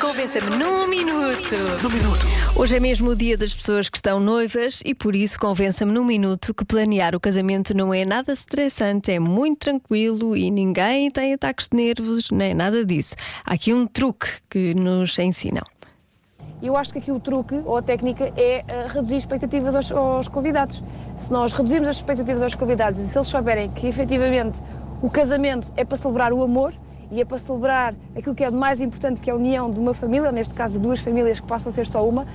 Convença-me num minuto. Num minuto. Hoje é mesmo o dia das pessoas que estão noivas e por isso convença-me num minuto que planear o casamento não é nada estressante, é muito tranquilo e ninguém tem ataques de nervos, nem nada disso. Há aqui um truque que nos ensinam. Eu acho que aqui o truque ou a técnica é uh, reduzir expectativas aos, aos, convidados. Se nós reduzirmos as expectativas aos convidados e se eles souberem que efetivamente o casamento é para celebrar o amor e é para celebrar aquilo que é mais importante, que é a união de uma família, neste caso duas famílias que possam ser só uma,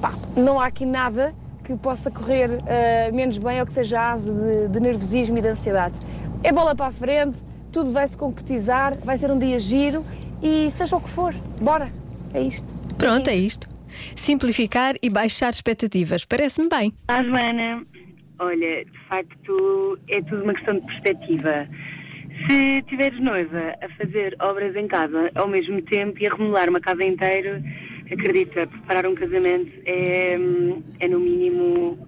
pá, não há aqui nada que possa correr uh, menos bem ou que seja aso de, de nervosismo e de ansiedade. É bola para a frente, tudo vai se concretizar, vai ser um dia giro e seja o que for, bora, é isto. Pronto, é isto. Simplificar e baixar expectativas. Parece-me bem. Ah, Joana, olha, de facto é tudo uma questão de perspectiva. Se estiveres noiva a fazer obras em casa ao mesmo tempo e a remodelar uma casa inteira, acredita, preparar um casamento é, é no mínimo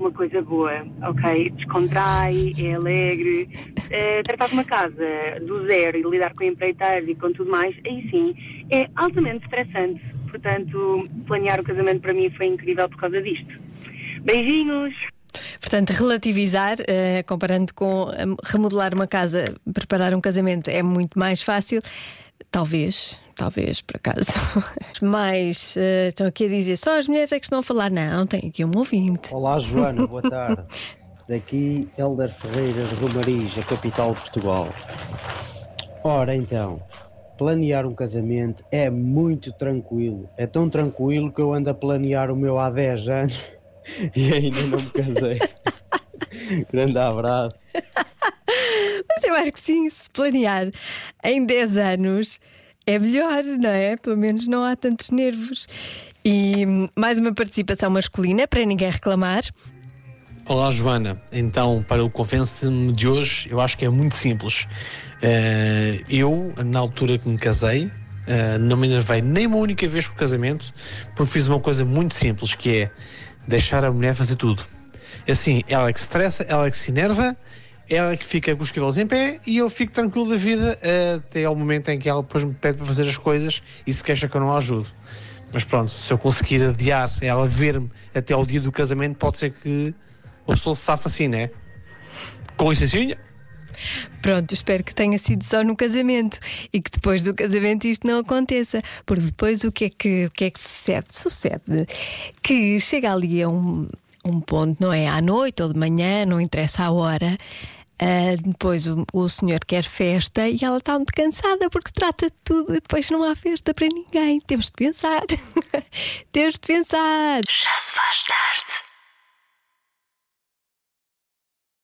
uma coisa boa, ok? Descontrai, é alegre. É, tratar de uma casa do zero e lidar com empreiteiros e com tudo mais, aí sim, é altamente estressante. Portanto, planear o casamento para mim foi incrível por causa disto. Beijinhos! Portanto, relativizar, uh, comparando com remodelar uma casa, preparar um casamento é muito mais fácil. Talvez, talvez, por acaso. Mas uh, estão aqui a dizer só as mulheres é que estão a falar. Não, tem aqui um ouvinte. Olá, Joana, boa tarde. Daqui, Helder Ferreira de Romariz, a capital de Portugal. Ora então, planear um casamento é muito tranquilo. É tão tranquilo que eu ando a planear o meu há 10 anos e ainda não me casei. Grande abraço. Mas eu acho que sim, se planear em 10 anos é melhor, não é? Pelo menos não há tantos nervos. E mais uma participação masculina para ninguém reclamar. Olá, Joana. Então, para o Convence-me de hoje, eu acho que é muito simples. Uh, eu, na altura que me casei, uh, não me enervei nem uma única vez com o casamento, porque fiz uma coisa muito simples, que é deixar a mulher fazer tudo. Assim, ela é que estressa, ela é que se enerva, ela é que fica com os cabelos em pé e eu fico tranquilo da vida até ao momento em que ela depois me pede para fazer as coisas e se queixa que eu não a ajudo. Mas pronto, se eu conseguir adiar ela ver-me até ao dia do casamento, pode ser que a pessoa se safa assim, né? Com licencinha. Pronto, espero que tenha sido só no casamento e que depois do casamento isto não aconteça, porque depois o que é que, o que, é que sucede? Sucede que chega ali a um, um ponto, não é? À noite ou de manhã, não interessa a hora. Uh, depois o, o, senhor quer festa e ela está muito cansada porque trata de tudo e depois não há festa para ninguém. Temos de pensar. Temos de pensar. Já se faz.